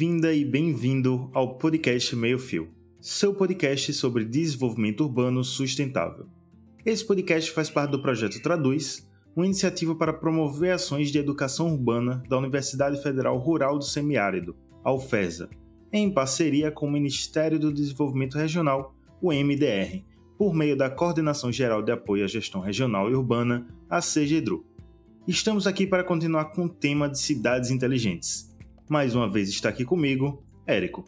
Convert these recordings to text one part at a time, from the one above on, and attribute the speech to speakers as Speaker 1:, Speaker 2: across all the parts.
Speaker 1: Bem-vinda e bem-vindo ao podcast Meio Fio, seu podcast sobre desenvolvimento urbano sustentável. Esse podcast faz parte do projeto Traduz, uma iniciativa para promover ações de educação urbana da Universidade Federal Rural do Semiárido, a UFESA, em parceria com o Ministério do Desenvolvimento Regional, o MDR, por meio da Coordenação Geral de Apoio à Gestão Regional e Urbana, a CGDRU. Estamos aqui para continuar com o tema de cidades inteligentes. Mais uma vez está aqui comigo, Érico.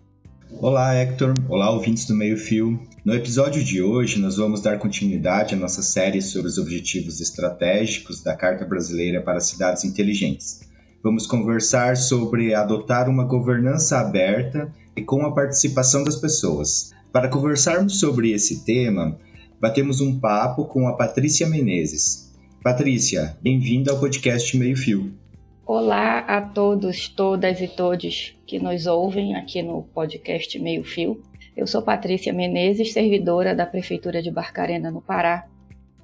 Speaker 2: Olá, Hector. Olá, ouvintes do Meio Fio. No episódio de hoje, nós vamos dar continuidade à nossa série sobre os objetivos estratégicos da Carta Brasileira para Cidades Inteligentes. Vamos conversar sobre adotar uma governança aberta e com a participação das pessoas. Para conversarmos sobre esse tema, batemos um papo com a Patrícia Menezes. Patrícia, bem-vinda ao podcast Meio Fio.
Speaker 3: Olá a todos, todas e todos que nos ouvem aqui no podcast Meio Fio. Eu sou Patrícia Menezes, servidora da Prefeitura de Barcarena, no Pará,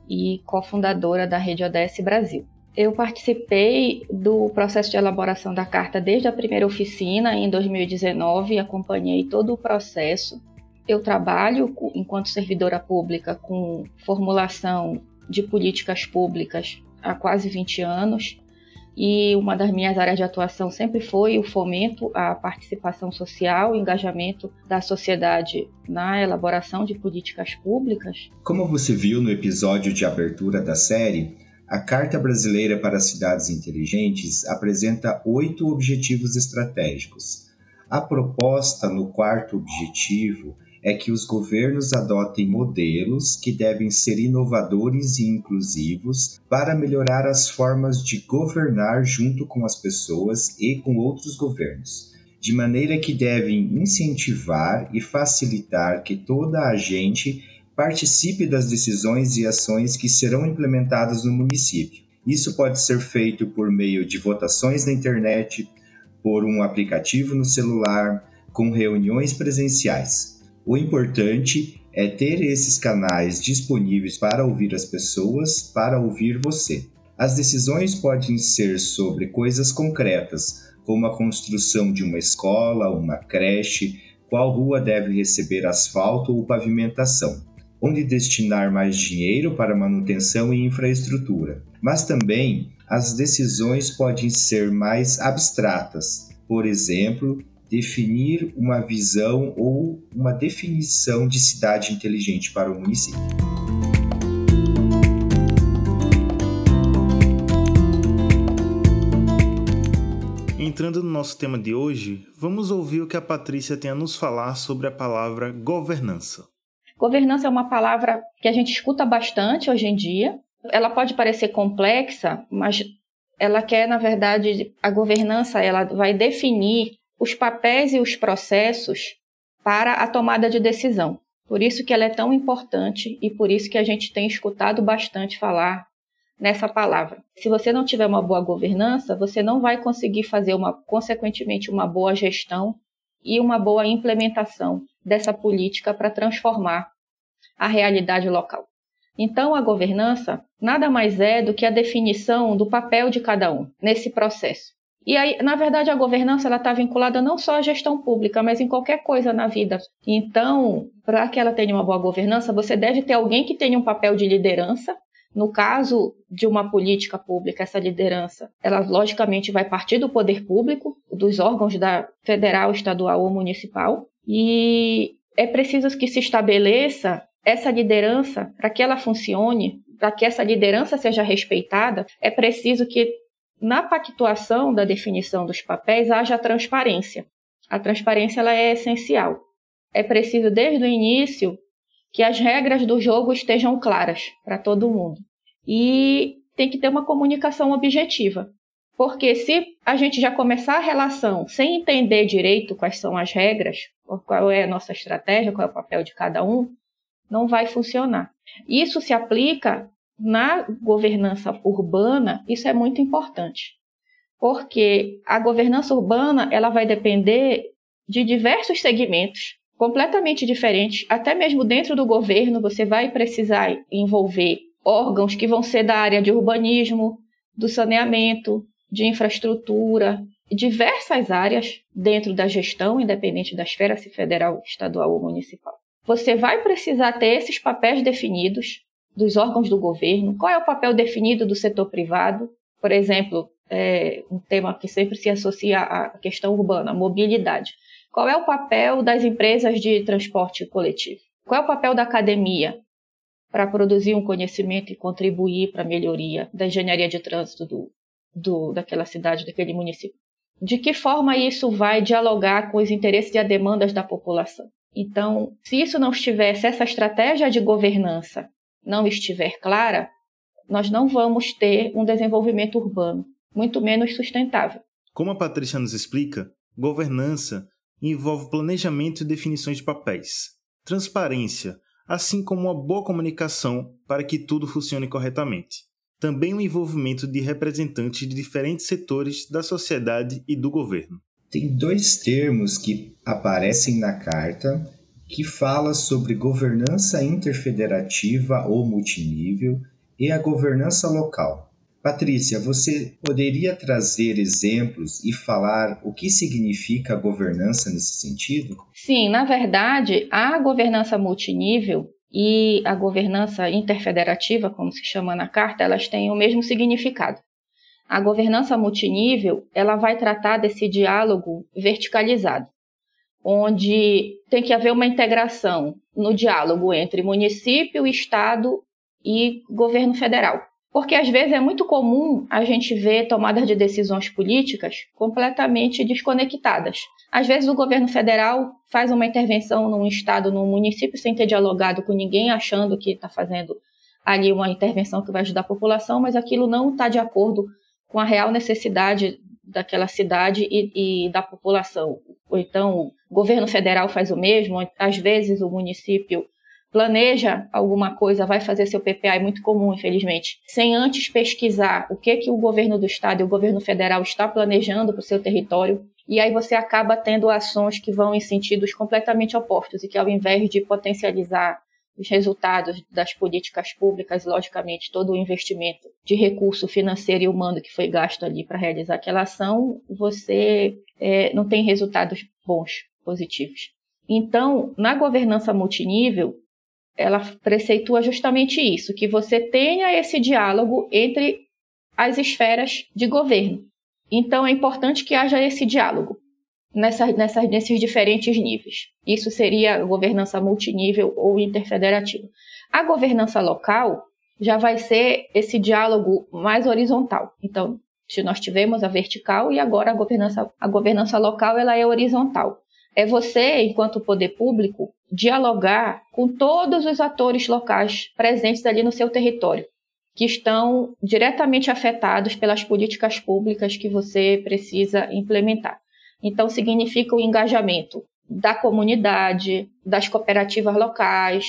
Speaker 3: e cofundadora da Rede ODS Brasil. Eu participei do processo de elaboração da carta desde a primeira oficina em 2019 e acompanhei todo o processo. Eu trabalho enquanto servidora pública com formulação de políticas públicas há quase 20 anos e uma das minhas áreas de atuação sempre foi o fomento à participação social, o engajamento da sociedade na elaboração de políticas públicas.
Speaker 2: Como você viu no episódio de abertura da série, a Carta Brasileira para Cidades Inteligentes apresenta oito objetivos estratégicos. A proposta no quarto objetivo é que os governos adotem modelos que devem ser inovadores e inclusivos para melhorar as formas de governar junto com as pessoas e com outros governos, de maneira que devem incentivar e facilitar que toda a gente participe das decisões e ações que serão implementadas no município. Isso pode ser feito por meio de votações na internet, por um aplicativo no celular, com reuniões presenciais. O importante é ter esses canais disponíveis para ouvir as pessoas, para ouvir você. As decisões podem ser sobre coisas concretas, como a construção de uma escola, uma creche, qual rua deve receber asfalto ou pavimentação onde destinar mais dinheiro para manutenção e infraestrutura. Mas também as decisões podem ser mais abstratas, por exemplo, definir uma visão ou uma definição de cidade inteligente para o município.
Speaker 1: Entrando no nosso tema de hoje, vamos ouvir o que a Patrícia tem a nos falar sobre a palavra governança.
Speaker 3: Governança é uma palavra que a gente escuta bastante hoje em dia. Ela pode parecer complexa, mas ela quer, na verdade, a governança ela vai definir os papéis e os processos para a tomada de decisão. Por isso que ela é tão importante e por isso que a gente tem escutado bastante falar nessa palavra. Se você não tiver uma boa governança, você não vai conseguir fazer uma consequentemente uma boa gestão e uma boa implementação dessa política para transformar a realidade local. Então, a governança nada mais é do que a definição do papel de cada um nesse processo. E aí, na verdade, a governança ela está vinculada não só à gestão pública, mas em qualquer coisa na vida. Então, para que ela tenha uma boa governança, você deve ter alguém que tenha um papel de liderança. No caso de uma política pública, essa liderança, ela logicamente vai partir do poder público, dos órgãos da federal, estadual ou municipal, e é preciso que se estabeleça essa liderança, para que ela funcione, para que essa liderança seja respeitada, é preciso que na pactuação da definição dos papéis haja transparência. A transparência ela é essencial. É preciso desde o início que as regras do jogo estejam claras para todo mundo. E tem que ter uma comunicação objetiva. Porque se a gente já começar a relação sem entender direito quais são as regras, qual é a nossa estratégia, qual é o papel de cada um, não vai funcionar. Isso se aplica na governança urbana, isso é muito importante. Porque a governança urbana, ela vai depender de diversos segmentos completamente diferentes, até mesmo dentro do governo você vai precisar envolver órgãos que vão ser da área de urbanismo, do saneamento, de infraestrutura, diversas áreas dentro da gestão, independente da esfera se federal, estadual ou municipal. Você vai precisar ter esses papéis definidos dos órgãos do governo, qual é o papel definido do setor privado, por exemplo, é um tema que sempre se associa à questão urbana, mobilidade. Qual é o papel das empresas de transporte coletivo? Qual é o papel da academia para produzir um conhecimento e contribuir para a melhoria da engenharia de trânsito do, do, daquela cidade, daquele município? De que forma isso vai dialogar com os interesses e as demandas da população? Então, se isso não estivesse, essa estratégia de governança não estiver clara, nós não vamos ter um desenvolvimento urbano, muito menos sustentável.
Speaker 1: Como a Patrícia nos explica, governança envolve planejamento e definições de papéis, transparência, assim como uma boa comunicação para que tudo funcione corretamente. Também o envolvimento de representantes de diferentes setores da sociedade e do governo.
Speaker 2: Tem dois termos que aparecem na carta que fala sobre governança interfederativa ou multinível e a governança local. Patrícia, você poderia trazer exemplos e falar o que significa governança nesse sentido?
Speaker 3: Sim, na verdade, a governança multinível e a governança interfederativa, como se chama na carta, elas têm o mesmo significado. A governança multinível, ela vai tratar desse diálogo verticalizado, onde tem que haver uma integração no diálogo entre município, estado e governo federal. Porque às vezes é muito comum a gente ver tomadas de decisões políticas completamente desconectadas. Às vezes o governo federal faz uma intervenção num estado, num município, sem ter dialogado com ninguém, achando que está fazendo ali uma intervenção que vai ajudar a população, mas aquilo não está de acordo com a real necessidade daquela cidade e, e da população. Ou então o governo federal faz o mesmo, às vezes o município planeja alguma coisa, vai fazer seu PPA, é muito comum, infelizmente, sem antes pesquisar o que, que o governo do estado e o governo federal está planejando para o seu território, e aí você acaba tendo ações que vão em sentidos completamente opostos e que ao invés de potencializar os resultados das políticas públicas, logicamente, todo o investimento de recurso financeiro e humano que foi gasto ali para realizar aquela ação, você é, não tem resultados bons, positivos. Então, na governança multinível, ela preceitua justamente isso, que você tenha esse diálogo entre as esferas de governo. Então é importante que haja esse diálogo nessa, nessa, nesses diferentes níveis. Isso seria governança multinível ou interfederativa. A governança local já vai ser esse diálogo mais horizontal. Então, se nós tivemos a vertical e agora a governança, a governança local ela é horizontal. É você, enquanto poder público, dialogar com todos os atores locais presentes ali no seu território, que estão diretamente afetados pelas políticas públicas que você precisa implementar. Então, significa o engajamento da comunidade, das cooperativas locais,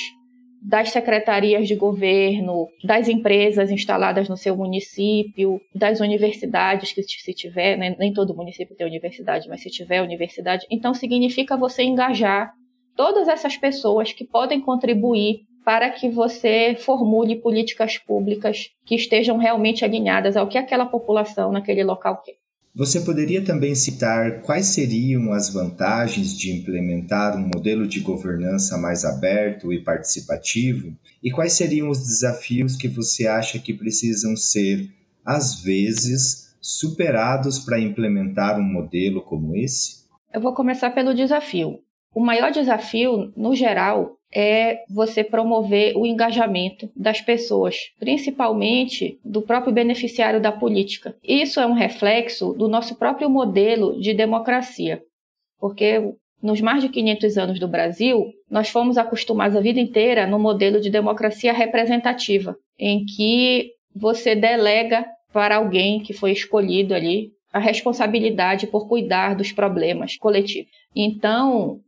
Speaker 3: das secretarias de governo, das empresas instaladas no seu município, das universidades que se tiver, né? nem todo município tem universidade, mas se tiver universidade, então significa você engajar todas essas pessoas que podem contribuir para que você formule políticas públicas que estejam realmente alinhadas ao que aquela população naquele local quer.
Speaker 2: Você poderia também citar quais seriam as vantagens de implementar um modelo de governança mais aberto e participativo? E quais seriam os desafios que você acha que precisam ser, às vezes, superados para implementar um modelo como esse?
Speaker 3: Eu vou começar pelo desafio. O maior desafio, no geral, é você promover o engajamento das pessoas, principalmente do próprio beneficiário da política. Isso é um reflexo do nosso próprio modelo de democracia, porque nos mais de 500 anos do Brasil, nós fomos acostumados a vida inteira no modelo de democracia representativa, em que você delega para alguém que foi escolhido ali a responsabilidade por cuidar dos problemas coletivos. Então,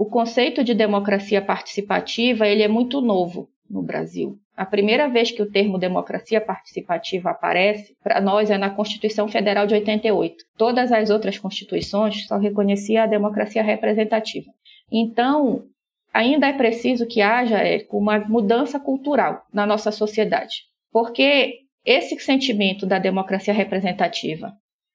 Speaker 3: o conceito de democracia participativa ele é muito novo no Brasil. A primeira vez que o termo democracia participativa aparece, para nós, é na Constituição Federal de 88. Todas as outras constituições só reconheciam a democracia representativa. Então, ainda é preciso que haja uma mudança cultural na nossa sociedade. Porque esse sentimento da democracia representativa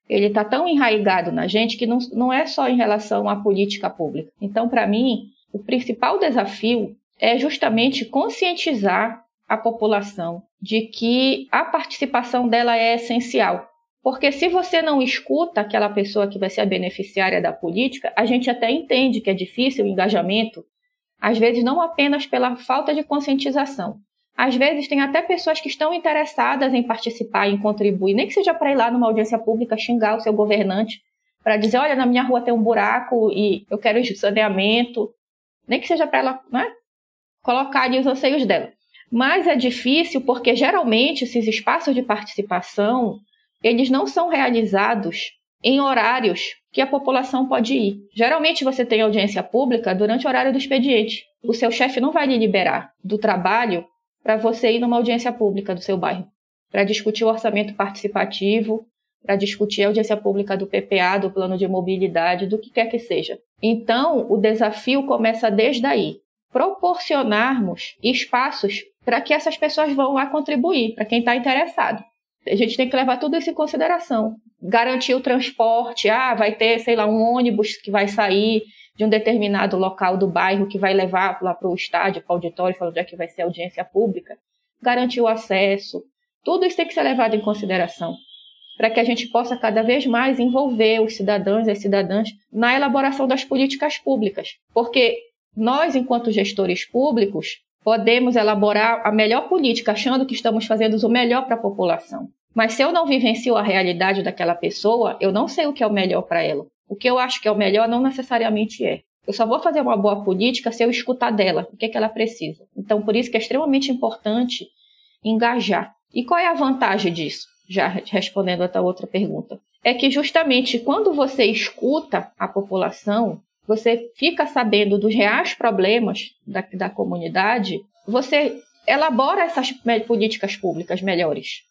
Speaker 3: ele está tão enraizado na gente que não, não é só em relação à política pública. Então, para mim, o principal desafio é justamente conscientizar a população de que a participação dela é essencial. Porque se você não escuta aquela pessoa que vai ser a beneficiária da política, a gente até entende que é difícil o engajamento, às vezes não apenas pela falta de conscientização. Às vezes tem até pessoas que estão interessadas em participar, em contribuir, nem que seja para ir lá numa audiência pública xingar o seu governante, para dizer, olha, na minha rua tem um buraco e eu quero saneamento, nem que seja para ela né, colocar ali os anseios dela. Mas é difícil porque geralmente esses espaços de participação, eles não são realizados em horários que a população pode ir. Geralmente você tem audiência pública durante o horário do expediente. O seu chefe não vai lhe liberar do trabalho para você ir numa audiência pública do seu bairro, para discutir o orçamento participativo, para discutir a audiência pública do PPA, do plano de mobilidade, do que quer que seja. Então, o desafio começa desde aí. Proporcionarmos espaços para que essas pessoas vão lá contribuir, para quem está interessado. A gente tem que levar tudo isso em consideração. Garantir o transporte, ah, vai ter, sei lá, um ônibus que vai sair de um determinado local do bairro que vai levar lá para o estádio, para o auditório, para onde é que vai ser a audiência pública. Garantir o acesso. Tudo isso tem que ser levado em consideração para que a gente possa cada vez mais envolver os cidadãos e as cidadãs na elaboração das políticas públicas. Porque nós, enquanto gestores públicos, podemos elaborar a melhor política achando que estamos fazendo o melhor para a população. Mas se eu não vivencio a realidade daquela pessoa, eu não sei o que é o melhor para ela. O que eu acho que é o melhor não necessariamente é. Eu só vou fazer uma boa política se eu escutar dela o que, é que ela precisa. Então, por isso que é extremamente importante engajar. E qual é a vantagem disso? Já respondendo a outra pergunta. É que justamente quando você escuta a população, você fica sabendo dos reais problemas da, da comunidade, você elabora essas políticas públicas melhores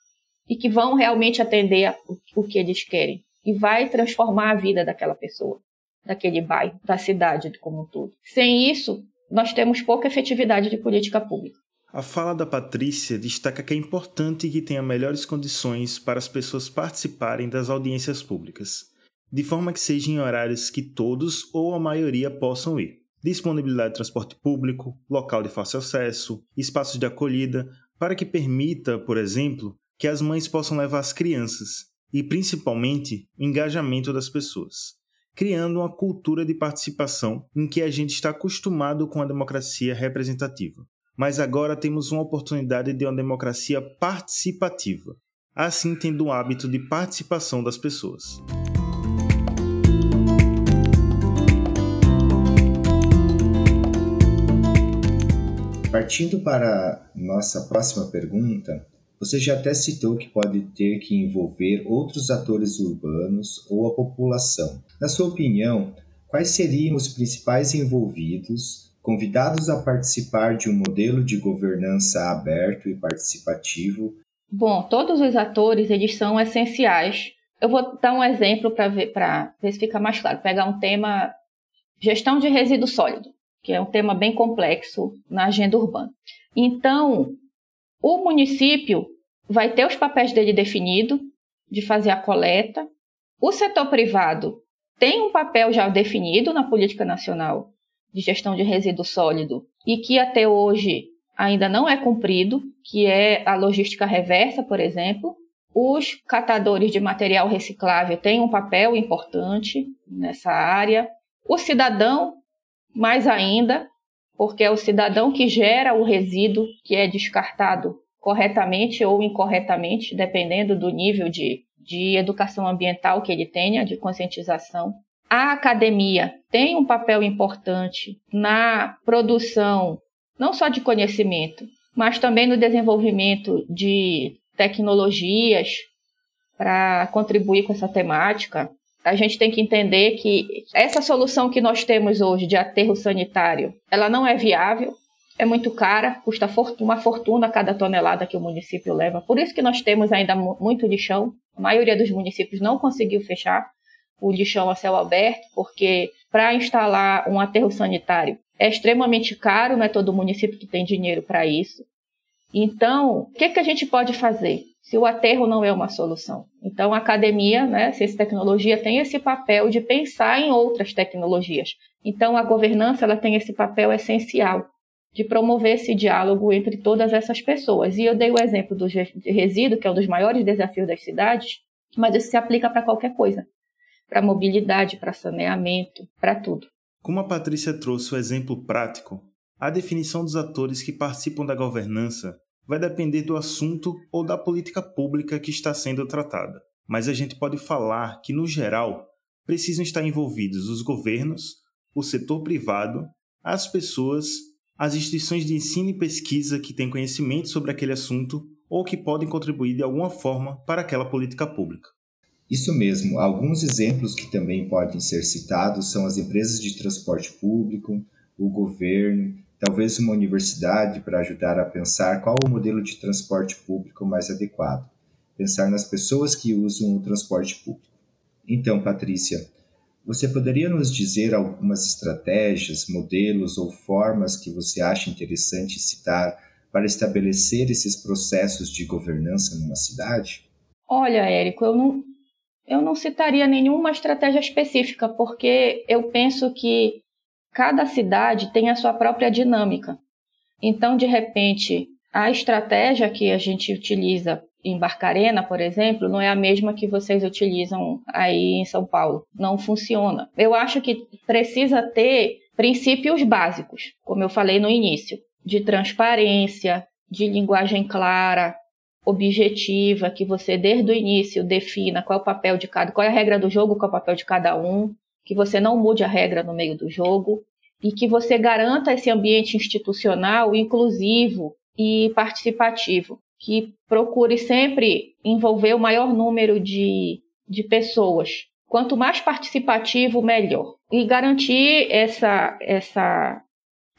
Speaker 3: e que vão realmente atender a, o, o que eles querem e vai transformar a vida daquela pessoa, daquele bairro, da cidade como um todo. Sem isso, nós temos pouca efetividade de política pública.
Speaker 1: A fala da Patrícia destaca que é importante que tenha melhores condições para as pessoas participarem das audiências públicas de forma que seja em horários que todos ou a maioria possam ir. Disponibilidade de transporte público, local de fácil acesso, espaços de acolhida, para que permita, por exemplo, que as mães possam levar as crianças e, principalmente, o engajamento das pessoas, criando uma cultura de participação em que a gente está acostumado com a democracia representativa. Mas agora temos uma oportunidade de uma democracia participativa, assim tendo o hábito de participação das pessoas.
Speaker 2: Partindo para nossa próxima pergunta, você já até citou que pode ter que envolver outros atores urbanos ou a população. Na sua opinião, quais seriam os principais envolvidos, convidados a participar de um modelo de governança aberto e participativo?
Speaker 3: Bom, todos os atores eles são essenciais. Eu vou dar um exemplo para ver, ver se fica mais claro. Pegar um tema gestão de resíduo sólido que é um tema bem complexo na agenda urbana. Então, o município vai ter os papéis dele definido, de fazer a coleta. O setor privado tem um papel já definido na política nacional de gestão de resíduo sólido e que até hoje ainda não é cumprido, que é a logística reversa, por exemplo. Os catadores de material reciclável têm um papel importante nessa área. O cidadão mais ainda, porque é o cidadão que gera o resíduo que é descartado corretamente ou incorretamente, dependendo do nível de, de educação ambiental que ele tenha, de conscientização. A academia tem um papel importante na produção não só de conhecimento, mas também no desenvolvimento de tecnologias para contribuir com essa temática a gente tem que entender que essa solução que nós temos hoje de aterro sanitário, ela não é viável, é muito cara, custa uma fortuna cada tonelada que o município leva. Por isso que nós temos ainda muito lixão. A maioria dos municípios não conseguiu fechar o lixão a céu aberto, porque para instalar um aterro sanitário é extremamente caro, não é todo município que tem dinheiro para isso. Então, o que, que a gente pode fazer se o aterro não é uma solução? Então, a academia, né, ciência e tecnologia, tem esse papel de pensar em outras tecnologias. Então, a governança ela tem esse papel essencial de promover esse diálogo entre todas essas pessoas. E eu dei o exemplo do resíduo, que é um dos maiores desafios das cidades, mas isso se aplica para qualquer coisa para mobilidade, para saneamento, para tudo.
Speaker 1: Como a Patrícia trouxe o exemplo prático, a definição dos atores que participam da governança vai depender do assunto ou da política pública que está sendo tratada. Mas a gente pode falar que, no geral, precisam estar envolvidos os governos, o setor privado, as pessoas, as instituições de ensino e pesquisa que têm conhecimento sobre aquele assunto ou que podem contribuir de alguma forma para aquela política pública.
Speaker 2: Isso mesmo, alguns exemplos que também podem ser citados são as empresas de transporte público, o governo, talvez uma universidade para ajudar a pensar qual o modelo de transporte público mais adequado, pensar nas pessoas que usam o transporte público. Então, Patrícia, você poderia nos dizer algumas estratégias, modelos ou formas que você acha interessante citar para estabelecer esses processos de governança numa cidade?
Speaker 3: Olha, Érico, eu não, eu não citaria nenhuma estratégia específica, porque eu penso que cada cidade tem a sua própria dinâmica. Então, de repente, a estratégia que a gente utiliza em Barcarena, por exemplo, não é a mesma que vocês utilizam aí em São Paulo. Não funciona. Eu acho que precisa ter princípios básicos, como eu falei no início, de transparência, de linguagem clara, objetiva, que você desde o início defina qual é o papel de cada, qual é a regra do jogo, qual é o papel de cada um, que você não mude a regra no meio do jogo e que você garanta esse ambiente institucional inclusivo e participativo, que procure sempre envolver o maior número de, de pessoas. Quanto mais participativo, melhor. E garantir essa, essa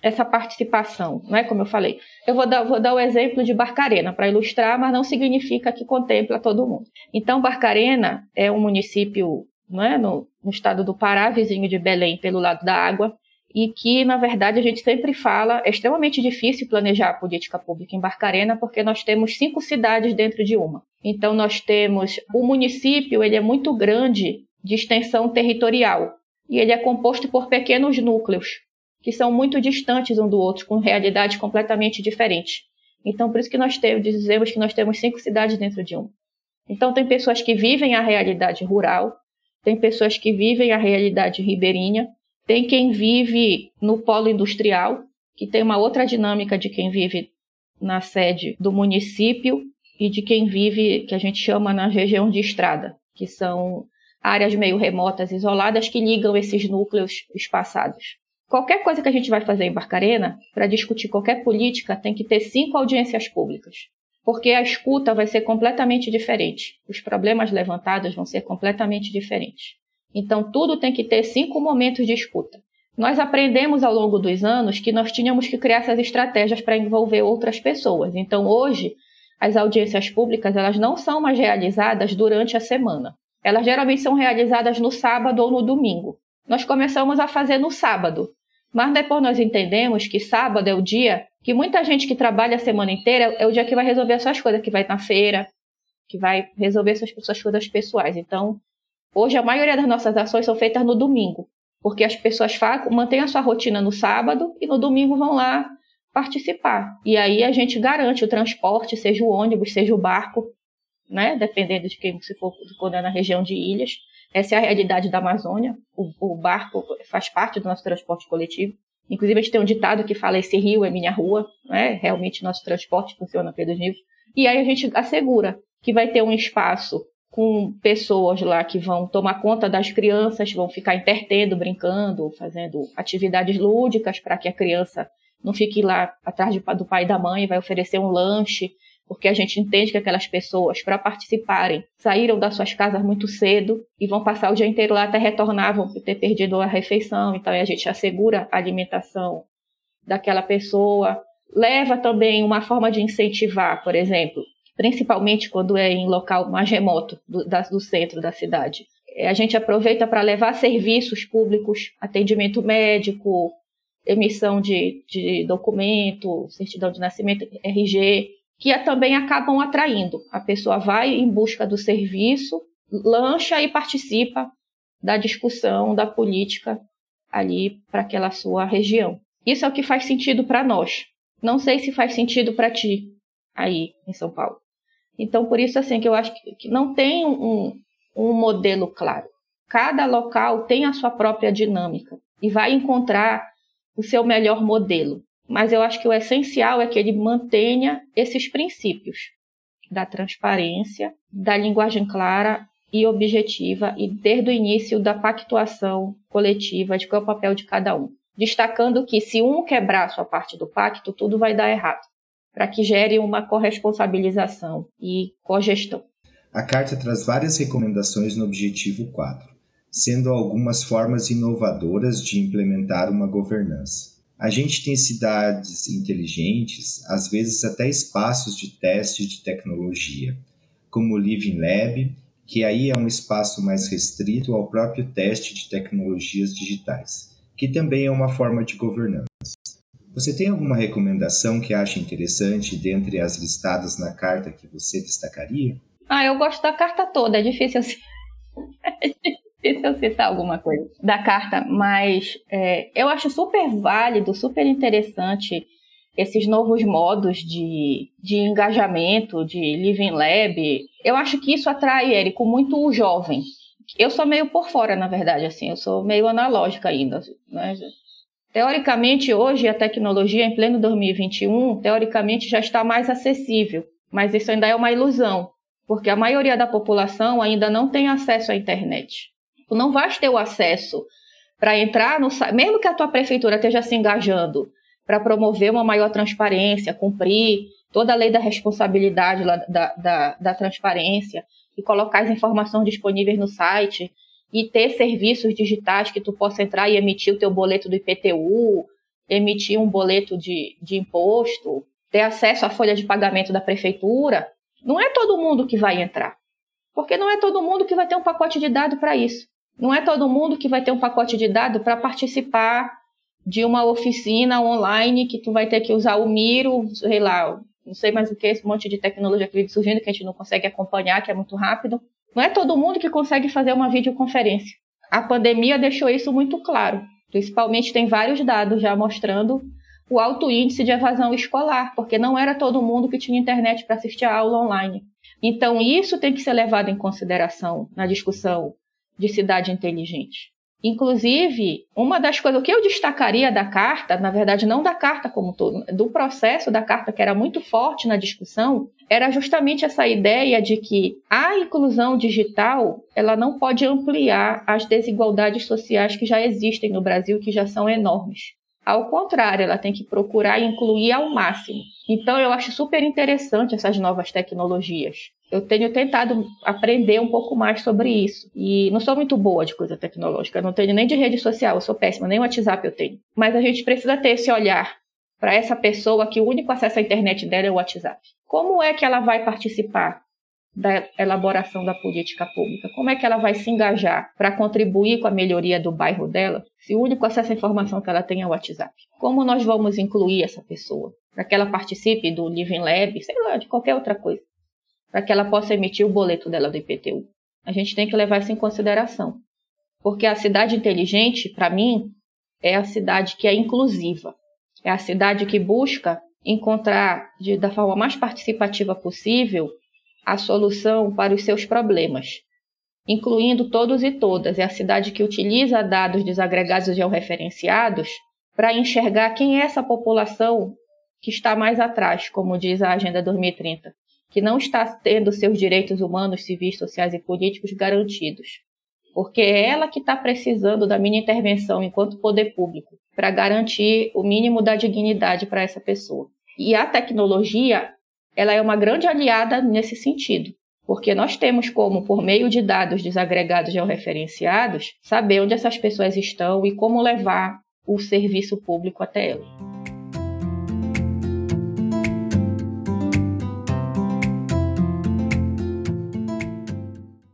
Speaker 3: essa participação, não é como eu falei. Eu vou dar, vou dar o exemplo de Barcarena para ilustrar, mas não significa que contempla todo mundo. Então, Barcarena é um município não é, no, no estado do Pará, vizinho de Belém, pelo lado da água, e que, na verdade, a gente sempre fala, é extremamente difícil planejar a política pública em Barcarena, porque nós temos cinco cidades dentro de uma. Então, nós temos, o município, ele é muito grande de extensão territorial, e ele é composto por pequenos núcleos, que são muito distantes um do outro, com realidades completamente diferentes. Então, por isso que nós temos, dizemos que nós temos cinco cidades dentro de uma. Então, tem pessoas que vivem a realidade rural, tem pessoas que vivem a realidade ribeirinha, tem quem vive no polo industrial, que tem uma outra dinâmica de quem vive na sede do município e de quem vive, que a gente chama na região de estrada, que são áreas meio remotas, isoladas, que ligam esses núcleos espaçados. Qualquer coisa que a gente vai fazer em Barcarena, para discutir qualquer política, tem que ter cinco audiências públicas. Porque a escuta vai ser completamente diferente. Os problemas levantados vão ser completamente diferentes. Então, tudo tem que ter cinco momentos de escuta. Nós aprendemos ao longo dos anos que nós tínhamos que criar essas estratégias para envolver outras pessoas. Então, hoje, as audiências públicas elas não são mais realizadas durante a semana. Elas geralmente são realizadas no sábado ou no domingo nós começamos a fazer no sábado. Mas depois nós entendemos que sábado é o dia que muita gente que trabalha a semana inteira é o dia que vai resolver as suas coisas, que vai na feira, que vai resolver suas, suas coisas pessoais. Então, hoje a maioria das nossas ações são feitas no domingo, porque as pessoas mantêm a sua rotina no sábado e no domingo vão lá participar. E aí a gente garante o transporte, seja o ônibus, seja o barco, né? Dependendo de quem se for quando é na região de ilhas. Essa é a realidade da Amazônia. O, o, barco faz parte do nosso transporte coletivo. Inclusive, a gente tem um ditado que fala: esse rio é minha rua. Né? Realmente, nosso transporte funciona pelos rios. E aí a gente assegura que vai ter um espaço com pessoas lá que vão tomar conta das crianças, vão ficar intertendo, brincando, fazendo atividades lúdicas para que a criança não fique lá atrás do pai e da mãe, vai oferecer um lanche, porque a gente entende que aquelas pessoas, para participarem, saíram das suas casas muito cedo e vão passar o dia inteiro lá até retornar, vão ter perdido a refeição, então a gente assegura a alimentação daquela pessoa. Leva também uma forma de incentivar, por exemplo, principalmente quando é em local mais remoto do, da, do centro da cidade. É, a gente aproveita para levar serviços públicos, atendimento médico, emissão de, de documento, certidão de nascimento, RG, que também acabam atraindo. A pessoa vai em busca do serviço, lancha e participa da discussão, da política ali para aquela sua região. Isso é o que faz sentido para nós. Não sei se faz sentido para ti aí em São Paulo. Então, por isso, assim, que eu acho que não tem um, um modelo claro. Cada local tem a sua própria dinâmica e vai encontrar o seu melhor modelo. Mas eu acho que o essencial é que ele mantenha esses princípios da transparência, da linguagem clara e objetiva e desde o início da pactuação coletiva de qual é o papel de cada um. Destacando que se um quebrar sua parte do pacto, tudo vai dar errado, para que gere uma corresponsabilização e cogestão.
Speaker 2: A carta traz várias recomendações no objetivo 4, sendo algumas formas inovadoras de implementar uma governança. A gente tem cidades inteligentes, às vezes até espaços de teste de tecnologia, como o Living Lab que aí é um espaço mais restrito ao próprio teste de tecnologias digitais, que também é uma forma de governança. Você tem alguma recomendação que acha interessante dentre as listadas na carta que você destacaria?
Speaker 3: Ah, eu gosto da carta toda, é difícil, é difícil citar alguma coisa da carta, mas é, eu acho super válido, super interessante esses novos modos de, de engajamento, de Living Lab. Eu acho que isso atrai, Érico, muito o jovem. Eu sou meio por fora, na verdade, assim, eu sou meio analógica ainda. Né? Teoricamente, hoje, a tecnologia, em pleno 2021, teoricamente já está mais acessível, mas isso ainda é uma ilusão, porque a maioria da população ainda não tem acesso à internet. Tu não vais ter o acesso para entrar no site, mesmo que a tua prefeitura esteja se engajando para promover uma maior transparência, cumprir toda a lei da responsabilidade da, da, da transparência e colocar as informações disponíveis no site e ter serviços digitais que tu possa entrar e emitir o teu boleto do IPTU, emitir um boleto de, de imposto, ter acesso à folha de pagamento da prefeitura, não é todo mundo que vai entrar. Porque não é todo mundo que vai ter um pacote de dados para isso. Não é todo mundo que vai ter um pacote de dados para participar de uma oficina online que tu vai ter que usar o Miro, sei lá, não sei mais o que, esse monte de tecnologia que vem surgindo que a gente não consegue acompanhar, que é muito rápido. Não é todo mundo que consegue fazer uma videoconferência. A pandemia deixou isso muito claro. Principalmente tem vários dados já mostrando o alto índice de evasão escolar, porque não era todo mundo que tinha internet para assistir a aula online. Então, isso tem que ser levado em consideração na discussão de cidade inteligente. Inclusive, uma das coisas que eu destacaria da carta, na verdade, não da carta como todo, do processo da carta, que era muito forte na discussão, era justamente essa ideia de que a inclusão digital ela não pode ampliar as desigualdades sociais que já existem no Brasil, que já são enormes. Ao contrário, ela tem que procurar incluir ao máximo. Então, eu acho super interessante essas novas tecnologias. Eu tenho tentado aprender um pouco mais sobre isso. E não sou muito boa de coisa tecnológica, não tenho nem de rede social, eu sou péssima, nem WhatsApp eu tenho. Mas a gente precisa ter esse olhar para essa pessoa que o único acesso à internet dela é o WhatsApp. Como é que ela vai participar da elaboração da política pública? Como é que ela vai se engajar para contribuir com a melhoria do bairro dela, se o único acesso à informação que ela tem é o WhatsApp? Como nós vamos incluir essa pessoa? Para que ela participe do Living Lab, sei lá, de qualquer outra coisa para que ela possa emitir o boleto dela do IPTU. A gente tem que levar isso em consideração. Porque a cidade inteligente, para mim, é a cidade que é inclusiva. É a cidade que busca encontrar, de, da forma mais participativa possível, a solução para os seus problemas, incluindo todos e todas. É a cidade que utiliza dados desagregados e georreferenciados para enxergar quem é essa população que está mais atrás, como diz a Agenda 2030 que não está tendo seus direitos humanos, civis, sociais e políticos garantidos. Porque é ela que está precisando da minha intervenção enquanto poder público para garantir o mínimo da dignidade para essa pessoa. E a tecnologia, ela é uma grande aliada nesse sentido, porque nós temos como, por meio de dados desagregados georreferenciados, saber onde essas pessoas estão e como levar o serviço público até elas.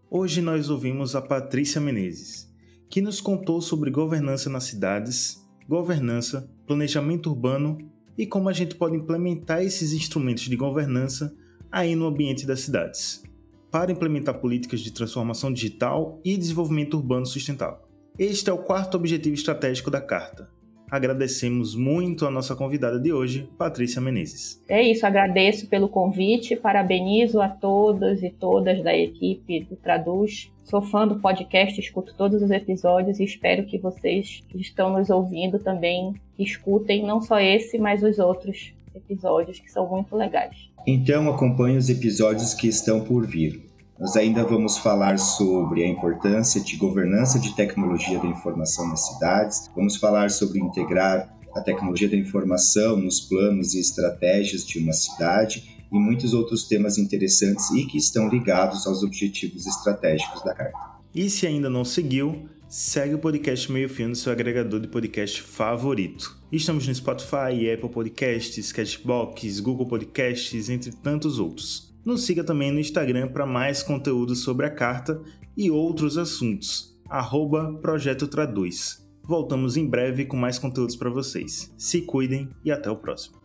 Speaker 1: Hoje nós ouvimos a Patrícia Menezes, que nos contou sobre governança nas cidades, governança, planejamento urbano e como a gente pode implementar esses instrumentos de governança aí no ambiente das cidades, para implementar políticas de transformação digital e desenvolvimento urbano sustentável. Este é o quarto objetivo estratégico da Carta. Agradecemos muito a nossa convidada de hoje, Patrícia Menezes.
Speaker 3: É isso, agradeço pelo convite, parabenizo a todos e todas da equipe do Traduz. Sou fã do podcast, escuto todos os episódios e espero que vocês que estão nos ouvindo também escutem não só esse, mas os outros episódios que são muito legais.
Speaker 2: Então acompanhe os episódios que estão por vir. Nós ainda vamos falar sobre a importância de governança de tecnologia da informação nas cidades, vamos falar sobre integrar a tecnologia da informação nos planos e estratégias de uma cidade e muitos outros temas interessantes e que estão ligados aos objetivos estratégicos da Carta.
Speaker 1: E se ainda não seguiu, segue o podcast Meio Fio no seu agregador de podcast favorito. Estamos no Spotify, Apple Podcasts, Cashbox, Google Podcasts, entre tantos outros. Nos siga também no Instagram para mais conteúdo sobre a carta e outros assuntos. Arroba Projeto Traduz. Voltamos em breve com mais conteúdos para vocês. Se cuidem e até o próximo.